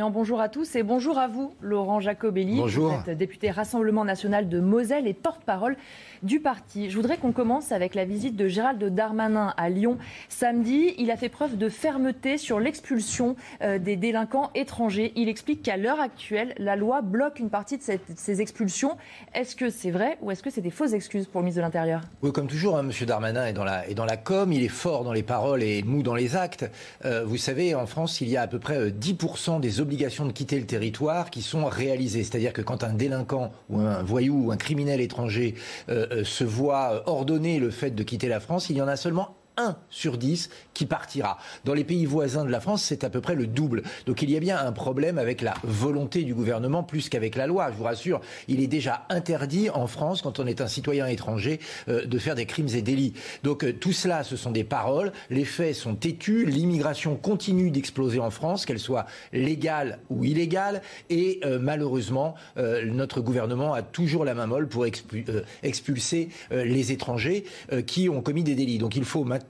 Bonjour à tous et bonjour à vous, Laurent Jacobelli. Bonjour. Vous êtes député Rassemblement national de Moselle et porte-parole du parti. Je voudrais qu'on commence avec la visite de Gérald Darmanin à Lyon samedi. Il a fait preuve de fermeté sur l'expulsion euh, des délinquants étrangers. Il explique qu'à l'heure actuelle, la loi bloque une partie de cette- ces expulsions. Est-ce que c'est vrai ou est-ce que c'est des fausses excuses pour le ministre de l'Intérieur? Oui, comme toujours, hein, M. Darmanin est dans, la, est dans la com, il est fort dans les paroles et mou dans les actes. Euh, vous savez, en France, il y a à peu près euh, 10% des obligations de quitter le territoire qui sont réalisées. C'est-à-dire que quand un délinquant ou un voyou ou un criminel étranger euh, euh, se voit ordonner le fait de quitter la France, il y en a seulement 1 sur 10 qui partira. Dans les pays voisins de la France, c'est à peu près le double. Donc il y a bien un problème avec la volonté du gouvernement plus qu'avec la loi. Je vous rassure, il est déjà interdit en France, quand on est un citoyen étranger, euh, de faire des crimes et délits. Donc euh, tout cela, ce sont des paroles. Les faits sont têtus. L'immigration continue d'exploser en France, qu'elle soit légale ou illégale. Et euh, malheureusement, euh, notre gouvernement a toujours la main molle pour euh, expulser euh, les étrangers qui ont commis des délits. Donc il faut maintenant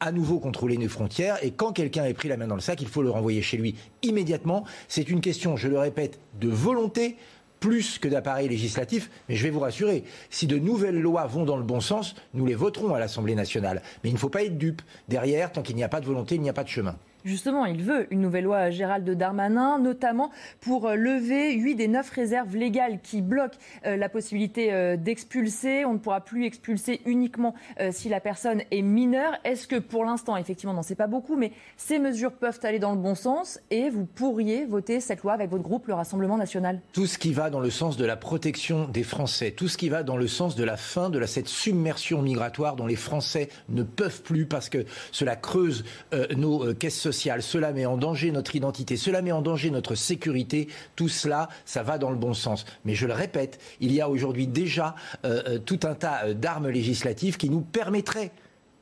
à nouveau contrôler nos frontières et quand quelqu'un est pris la main dans le sac, il faut le renvoyer chez lui immédiatement. C'est une question, je le répète, de volonté plus que d'appareil législatif, mais je vais vous rassurer, si de nouvelles lois vont dans le bon sens, nous les voterons à l'Assemblée nationale. Mais il ne faut pas être dupe. Derrière, tant qu'il n'y a pas de volonté, il n'y a pas de chemin. Justement, il veut une nouvelle loi Gérald Darmanin, notamment pour euh, lever 8 des 9 réserves légales qui bloquent euh, la possibilité euh, d'expulser. On ne pourra plus expulser uniquement si la personne est mineure. Est-ce que pour l'instant, effectivement, non, c'est pas beaucoup, mais ces mesures peuvent aller dans le bon sens et vous pourriez voter cette loi avec votre groupe, le Rassemblement national Tout ce qui va dans le sens de la protection des Français, tout ce qui va dans le sens de la fin de la, cette submersion migratoire dont les Français ne peuvent plus parce que cela creuse nos caisses cela met en danger notre identité, cela met en danger notre sécurité, tout cela, ça va dans le bon sens. Mais je le répète, il y a aujourd'hui déjà euh, euh, tout un tas euh, d'armes législatives qui nous permettraient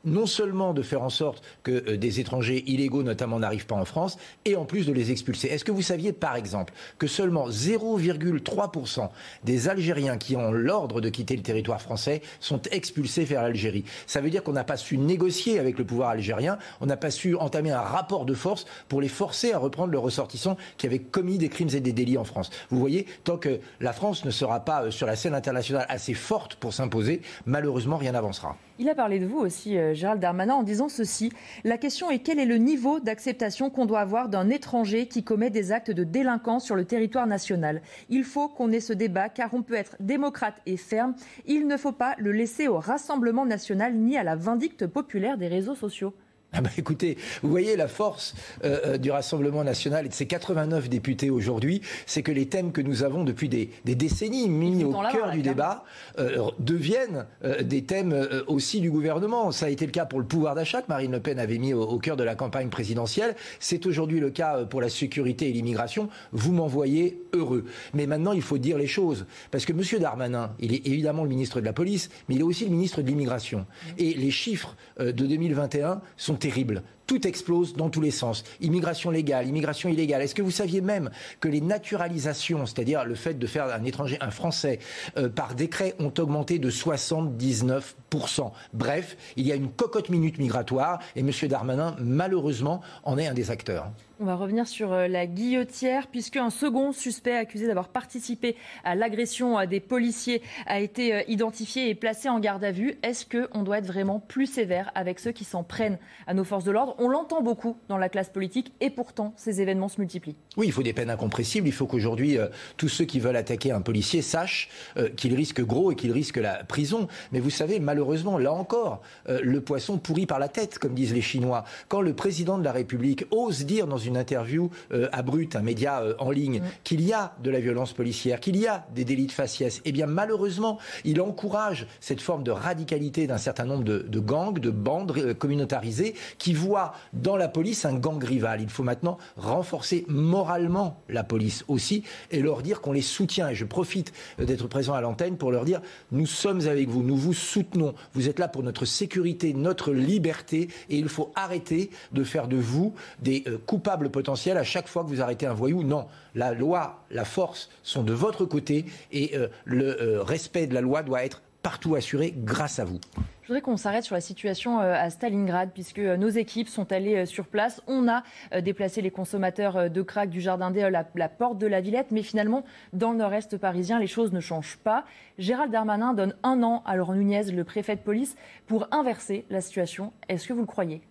non seulement de faire en sorte que euh, des étrangers illégaux notamment n'arrivent pas en France, et en plus de les expulser. Est-ce que vous saviez par exemple que seulement 0,3% des Algériens qui ont l'ordre de quitter le territoire français sont expulsés vers l'Algérie? Ça veut dire qu'on n'a pas su négocier avec le pouvoir algérien, on n'a pas su entamer un rapport de force pour les forcer à reprendre leurs ressortissants qui avaient commis des crimes et des délits en France. Vous voyez, tant que la France ne sera pas euh, sur la scène internationale assez forte pour s'imposer, malheureusement rien n'avancera. Il a parlé de vous aussi, euh, Gérald Darmanin, en disant ceci. La question est quel est le niveau d'acceptation qu'on doit avoir d'un étranger qui commet des actes de délinquance sur le territoire national? Il faut qu'on ait ce débat car on peut être démocrate et ferme. Il ne faut pas le laisser au Rassemblement national ni à la vindicte populaire des réseaux sociaux. Ah bah écoutez, vous voyez la force euh, euh, du Rassemblement national et de ses 89 députés aujourd'hui, c'est que les thèmes que nous avons depuis des, des décennies mis au cœur là, du clairement. débat euh, deviennent euh, des thèmes aussi du gouvernement. Ça a été le cas pour le pouvoir d'achat que Marine Le Pen avait mis au, au cœur de la campagne présidentielle. C'est aujourd'hui le cas pour la sécurité et l'immigration. Vous m'en voyez heureux. Mais maintenant, il faut dire les choses. Parce que M. Darmanin, il est évidemment le ministre de la police, mais il est aussi le ministre de l'immigration. Et les chiffres de 2021 sont terribles. Tout explose dans tous les sens. Immigration légale, immigration illégale. Est-ce que vous saviez même que les naturalisations, c'est-à-dire le fait de faire un étranger un Français euh, par décret, ont augmenté de 79%. Bref, il y a une cocotte minute migratoire et M. Darmanin, malheureusement, en est un des acteurs. On va revenir sur euh, la guillotière, puisque un second suspect accusé d'avoir participé à l'agression à des policiers a été euh, identifié et placé en garde à vue. Est-ce qu'on doit être vraiment plus sévère avec ceux qui s'en prennent à nos forces de l'ordre? On l'entend beaucoup dans la classe politique et pourtant ces événements se multiplient. Oui, il faut des peines incompressibles. Il faut qu'aujourd'hui, euh, tous ceux qui veulent attaquer un policier sachent euh, qu'il risque gros et qu'il risque la prison. Mais vous savez, malheureusement, là encore, euh, le poisson pourrit par la tête, comme disent les Chinois. Quand le président de la République ose dire dans une interview à Brut, un média en ligne, qu'il y a de la violence policière, qu'il y a des délits de faciès, eh bien malheureusement, il encourage cette forme de radicalité d'un certain nombre de, de gangs, de bandes communautarisées, qui voient dans la police un gang rival. Il faut maintenant renforcer moralement la police aussi et leur dire qu'on les soutient. Et je profite d'être présent à l'antenne pour leur dire nous sommes avec vous, nous vous soutenons. Vous êtes là pour notre sécurité, notre liberté et il faut arrêter de faire de vous des euh, coupables potentiels à chaque fois que vous arrêtez un voyou. Non, la loi, la force sont de votre côté et euh, le euh, respect de la loi doit être partout assuré grâce à vous. Je voudrais qu'on s'arrête sur la situation euh, à Stalingrad, puisque nos équipes sont allées sur place. On a déplacé les consommateurs de crack du Jardin des à la porte de la Villette, mais finalement, dans le nord-est parisien, les choses ne changent pas. Gérald Darmanin donne un an à Laurent Nunez, le préfet de police, pour inverser la situation. Est-ce que vous le croyez?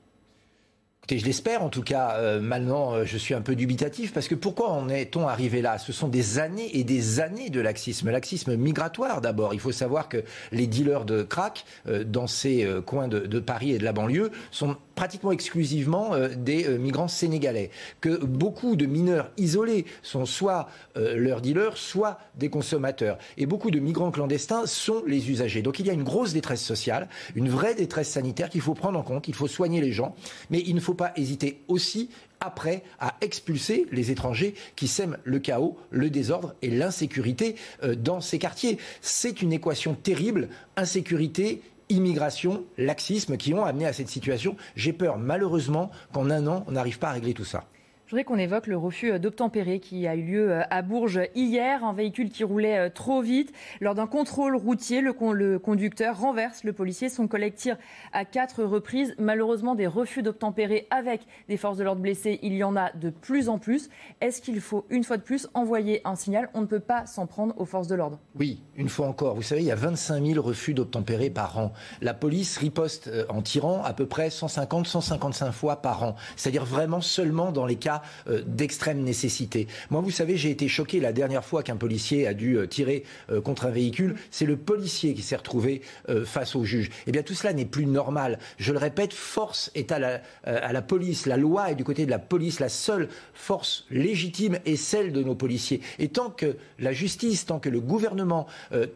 Je l'espère en tout cas. Euh, maintenant, euh, je suis un peu dubitatif parce que pourquoi en est-on arrivé là? Ce sont des années et des années de laxisme. Laxisme migratoire d'abord. Il faut savoir que les dealers de crack euh, dans ces coins de, de, Paris et de la banlieue sont pratiquement exclusivement des migrants sénégalais. Que beaucoup de mineurs isolés sont soit leurs dealers, soit des consommateurs. Et beaucoup de migrants clandestins sont les usagers. Donc il y a une grosse détresse sociale, une vraie détresse sanitaire qu'il faut prendre en compte. Il faut soigner les gens, mais il ne faut pas hésiter aussi après à expulser les étrangers qui sèment le chaos, le désordre et l'insécurité euh, dans ces quartiers. C'est une équation terrible, insécurité, immigration, laxisme qui ont amené à cette situation. J'ai peur malheureusement qu'en un an, on n'arrive pas à régler tout ça. Je voudrais qu'on évoque le refus d'obtempérer qui a eu lieu euh, à Bourges hier. Un véhicule qui roulait euh, trop vite. Lors d'un contrôle routier, le, conducteur renverse le policier. Son collègue tire à quatre reprises. Malheureusement, des refus d'obtempérer avec des forces de l'ordre blessées, il y en a de plus en plus. Est-ce qu'il faut, une fois de plus, envoyer un signal? On ne peut pas s'en prendre aux forces de l'ordre. Oui, une fois encore. Vous savez, il y a 25 000 refus d'obtempérer par an. La police riposte euh, en tirant à peu près 150-155 fois par an. C'est-à-dire vraiment seulement dans les cas euh, d'extrême nécessité. Moi, vous savez, j'ai été choqué la dernière fois qu'un policier a dû euh, tirer euh, contre un véhicule. C'est le policier qui s'est retrouvé face au juge. Eh bien, tout cela n'est plus normal. Je le répète, force est à la, police. La loi est du côté de la police. La seule force légitime est celle de nos policiers. Et tant que la justice, tant que le gouvernement,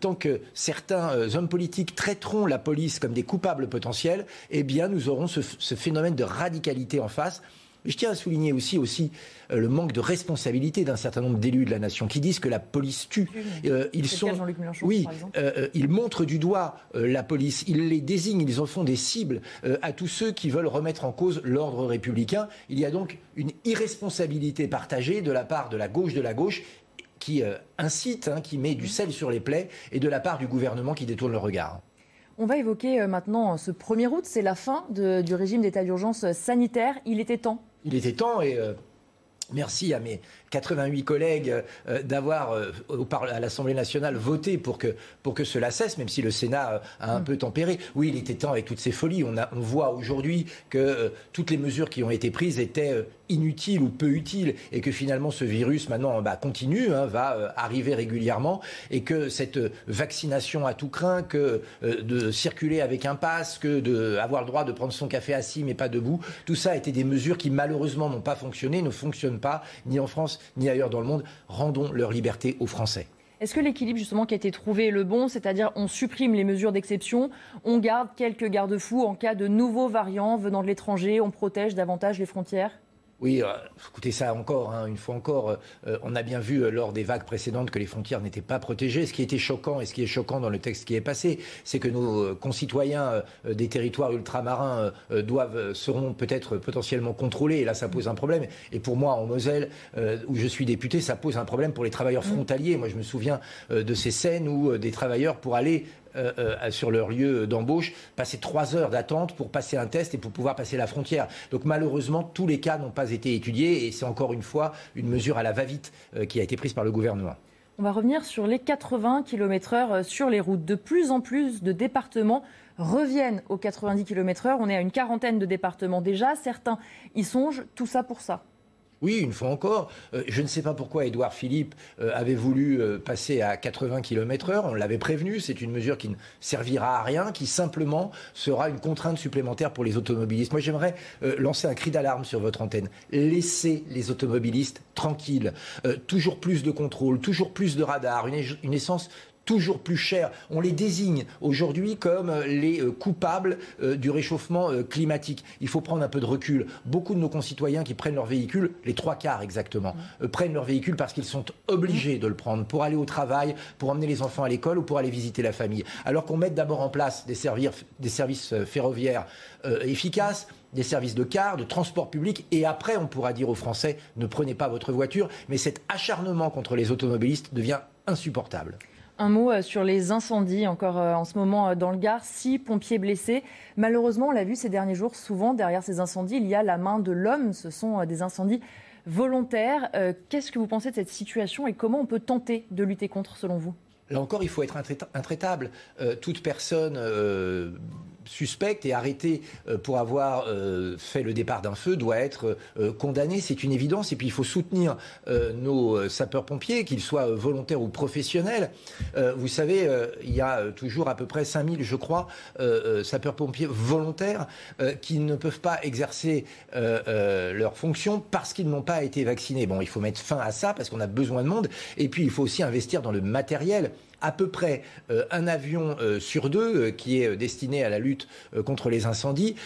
tant que certains hommes politiques traiteront la police comme des coupables potentiels, eh bien, nous aurons ce phénomène de radicalité en face je tiens à souligner aussi, aussi euh, le manque de responsabilité d'un certain nombre d'élus de la nation qui disent que la police tue. Euh, ils sont, oui, euh, ils montrent du doigt la police, ils les désignent, ils en font des cibles à tous ceux qui veulent remettre en cause l'ordre républicain. Il y a donc une irresponsabilité partagée de la part de la gauche de la gauche qui incite, hein, qui met du sel sur les plaies, et de la part du gouvernement qui détourne le regard. On va évoquer maintenant ce 1er août, c'est la fin du régime d'état d'urgence sanitaire. Il était temps il était temps et euh, merci à mes 88 collègues euh, d'avoir euh, à l'Assemblée nationale voté pour que, pour que cela cesse, même si le Sénat a un mm. peu tempéré. Oui, il était temps avec toutes ces folies. On, a, on voit aujourd'hui que toutes les mesures qui ont été prises étaient inutiles ou peu utiles et que finalement ce virus maintenant bah, continue, hein, va arriver régulièrement et que cette vaccination à tout craint, que de circuler avec un pass, que d'avoir le droit de prendre son café assis mais pas debout, tout ça a été des mesures qui malheureusement n'ont pas fonctionné, ne fonctionnent pas ni en France ni ailleurs dans le monde. Rendons leur liberté aux Français. Est-ce que l'équilibre justement qui a été trouvé est le bon, c'est-à-dire on supprime les mesures d'exception, on garde quelques garde-fous en cas de nouveaux variants venant de l'étranger, on protège davantage les frontières? Oui, euh, écoutez ça encore, hein, une fois encore, euh, on a bien vu euh, lors des vagues précédentes que les frontières n'étaient pas protégées. Ce qui était choquant et ce qui est choquant dans le texte qui est passé, c'est que nos concitoyens des territoires ultramarins doivent seront peut-être potentiellement contrôlés. Et là, ça pose un problème. Et pour moi, en Moselle, où je suis député, ça pose un problème pour les travailleurs mmh. frontaliers. Moi, je me souviens de ces scènes où des travailleurs, pour aller euh, euh, sur leur lieu d'embauche, passer trois heures d'attente pour passer un test et pour pouvoir passer la frontière. Donc malheureusement, tous les cas n'ont pas été étudiés et c'est encore une fois une mesure à la va-vite euh, qui a été prise par le gouvernement. On va revenir sur les 80 km/h sur les routes. De plus en plus de départements reviennent aux 90 km/h. On est à une quarantaine de départements déjà. Certains y songent. Tout ça pour ça. Oui, une fois encore. Euh, je ne sais pas pourquoi Édouard Philippe euh, avait voulu euh, passer à 80 km/h. On l'avait prévenu. C'est une mesure qui ne servira à rien, qui simplement sera une contrainte supplémentaire pour les automobilistes. Moi, j'aimerais lancer un cri d'alarme sur votre antenne. Laissez les automobilistes tranquilles. toujours plus de contrôle, toujours plus de radars, une essence toujours plus cher. On les désigne aujourd'hui comme euh, les euh, coupables euh, du réchauffement climatique. Il faut prendre un peu de recul. Beaucoup de nos concitoyens qui prennent leur véhicule, les trois quarts exactement, prennent leur véhicule parce qu'ils sont obligés de le prendre pour aller au travail, pour emmener les enfants à l'école ou pour aller visiter la famille. Alors qu'on mette d'abord en place des, des services ferroviaires efficaces, des services de car, de transport public, et après on pourra dire aux Français ne prenez pas votre voiture, mais cet acharnement contre les automobilistes devient insupportable. Un mot euh, sur les incendies, encore euh, en ce moment euh, dans le Gard, six pompiers blessés. Malheureusement, on l'a vu ces derniers jours, souvent derrière ces incendies, il y a la main de l'homme. Ce sont des incendies volontaires. Qu'est-ce que vous pensez de cette situation et comment on peut tenter de lutter contre, selon vous? Là encore, il faut être intraitable. toute personne suspecte et arrêté euh, pour avoir euh, fait le départ d'un feu doit être euh, condamné. C'est une évidence. Et puis il faut soutenir nos sapeurs-pompiers, qu'ils soient volontaires ou professionnels. Vous savez, il y a toujours à peu près 5000, je crois, sapeurs-pompiers volontaires qui ne peuvent pas exercer leurs fonctions parce qu'ils n'ont pas été vaccinés. Bon, il faut mettre fin à ça parce qu'on a besoin de monde. Et puis il faut aussi investir dans le matériel à peu près euh, un avion euh, sur deux euh, qui est destiné à la lutte contre les incendies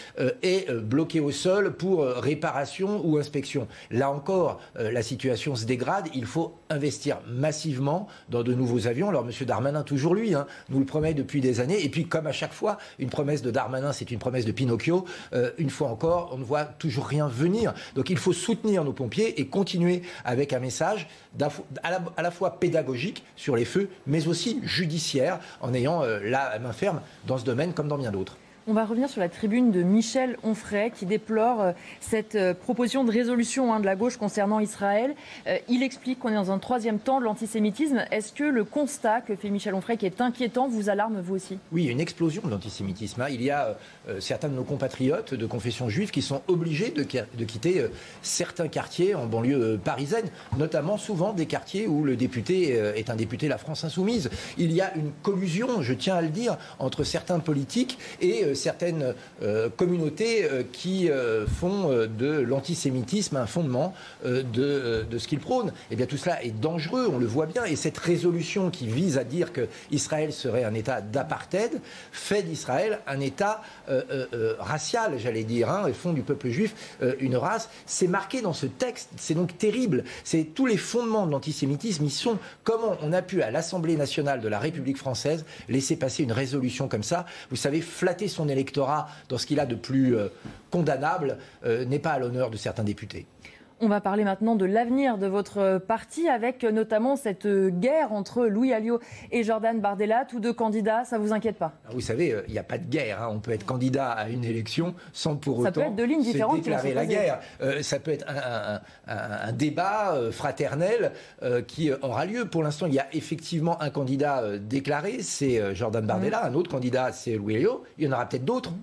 est bloqué au sol pour réparation ou inspection. Là encore, la situation se dégrade. Il faut investir massivement dans de nouveaux avions. Alors, M. Darmanin, toujours lui, hein, nous le promet depuis des années. Et puis, comme à chaque fois, une promesse de Darmanin, c'est une promesse de Pinocchio. une fois encore, on ne voit toujours rien venir. Donc, il faut soutenir nos pompiers et continuer avec un message à la fois pédagogique sur les feux, mais aussi judiciaire en ayant euh, la main ferme dans ce domaine comme dans bien d'autres. On va revenir sur la tribune de Michel Onfray qui déplore euh, cette euh, proposition de résolution hein, de la gauche concernant Israël. Euh, il explique qu'on est dans un troisième temps de l'antisémitisme. Est-ce que le constat que fait Michel Onfray, qui est inquiétant, vous alarme vous aussi? Oui, une explosion de l'antisémitisme. Hein. Il y a certains de nos compatriotes de confession juive qui sont obligés de, quitter certains quartiers en banlieue parisienne, notamment souvent des quartiers où le député est un député la France insoumise. Il y a une collusion, je tiens à le dire, entre certains politiques et certaines euh, communautés euh, qui euh, font de l'antisémitisme un fondement de, de, ce qu'ils prônent. Eh bien, tout cela est dangereux, on le voit bien. Et cette résolution qui vise à dire qu'Israël serait un État d'apartheid fait d'Israël un État racial, j'allais dire, hein, et font du peuple juif une race. C'est marqué dans ce texte, c'est donc terrible. C'est tous les fondements de l'antisémitisme. Ils sont comment on a pu à l'Assemblée nationale de la République française laisser passer une résolution comme ça. Vous savez, flatter son électorat dans ce qu'il a de plus euh, condamnable euh, n'est pas à l'honneur de certains députés. On va parler maintenant de l'avenir de votre parti avec notamment cette guerre entre Louis Alliot et Jordan Bardella, tous deux candidats. Ça vous inquiète pas? Vous savez, euh, il n'y a pas de guerre. Hein. On peut être candidat à une élection sans pour ça autant peut être de lignes différentes déclarer la guerre. ça peut être un, débat fraternel qui aura lieu. Pour l'instant, il y a effectivement un candidat déclaré, c'est Jordan Bardella. Mmh. Un autre candidat, c'est Louis Alliot. Il y en aura peut-être d'autres.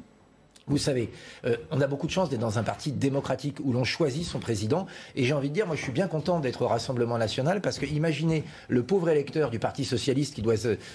Vous savez, euh, on a beaucoup de chance d'être dans un parti démocratique où l'on choisit son président. Et j'ai envie de dire, moi, je suis bien content d'être au Rassemblement national parce que imaginez le pauvre électeur du Parti socialiste qui doit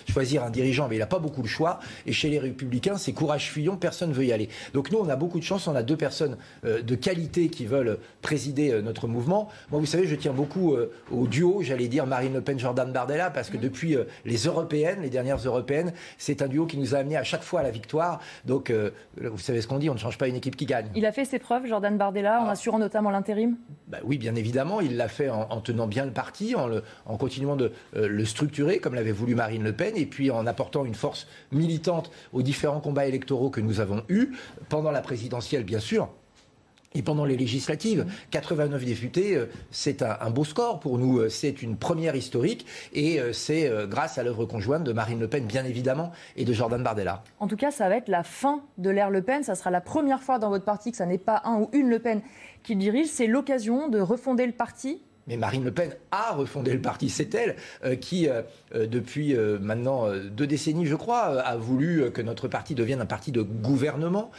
choisir un dirigeant, mais il n'a pas beaucoup de choix. Et chez les Républicains, c'est courage fuyant, personne ne veut y aller. Donc nous, on a beaucoup de chance. On a deux personnes euh, de qualité qui veulent présider euh, notre mouvement. Moi, vous savez, je tiens beaucoup au duo, j'allais dire Marine Le Pen, Jordan Bardella, parce que mmh. depuis les européennes, les dernières européennes, c'est un duo qui nous a amené à chaque fois à la victoire. Donc, vous savez ce qu'on dit, on ne change pas une équipe qui gagne. Il a fait ses preuves, Jordan Bardella, en ah. assurant notamment l'intérim? Bah Oui, bien évidemment. Il l'a fait en, tenant bien le parti, en, en continuant de euh, le structurer, comme l'avait voulu Marine Le Pen, et puis en apportant une force militante aux différents combats électoraux que nous avons eus, pendant la présidentielle, bien sûr. Et pendant les législatives, 89 députés, euh, c'est un, beau score pour nous. Euh, c'est une première historique et euh, c'est grâce à l'œuvre conjointe de Marine Le Pen, bien évidemment, et de Jordan Bardella. En tout cas, ça va être la fin de l'ère Le Pen. Ça sera la première fois dans votre parti que ça n'est pas un ou une Le Pen qui dirige. C'est l'occasion de refonder le parti mais Marine Le Pen a refondé le parti. C'est elle euh, qui, euh, euh, depuis maintenant deux décennies, je crois, a voulu que notre parti devienne un parti de gouvernement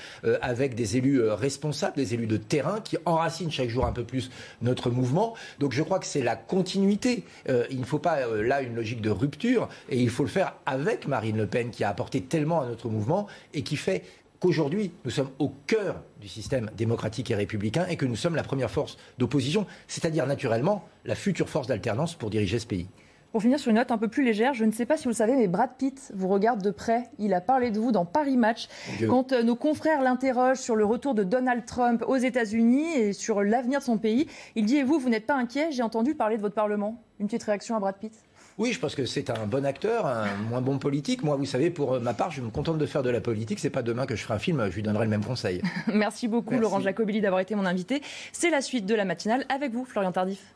avec des élus responsables, des élus de terrain qui enracinent chaque jour un peu plus notre mouvement. Donc je crois que c'est la continuité. il ne faut pas là une logique de rupture et il faut le faire avec Marine Le Pen qui a apporté tellement à notre mouvement et qui fait qu'aujourd'hui, nous sommes au cœur du système démocratique et républicain et que nous sommes la première force d'opposition, c'est-à-dire naturellement la future force d'alternance pour diriger ce pays. Pour finir sur une note un peu plus légère, je ne sais pas si vous le savez, mais Brad Pitt vous regarde de près. Il a parlé de vous dans Paris Match. Quand euh, nos confrères l'interrogent sur le retour de Donald Trump aux États-Unis et sur l'avenir de son pays, il dit Et vous, vous n'êtes pas inquiet? J'ai entendu parler de votre Parlement. Une petite réaction à Brad Pitt? Oui, je pense que c'est un bon acteur, un moins bon politique. Moi, vous savez, pour ma part, je me contente de faire de la politique. C'est pas demain que je ferai un film, je lui donnerai le même conseil. Merci beaucoup, Laurent Jacobelli, d'avoir été mon invité. C'est la suite de la matinale avec vous, Florian Tardif.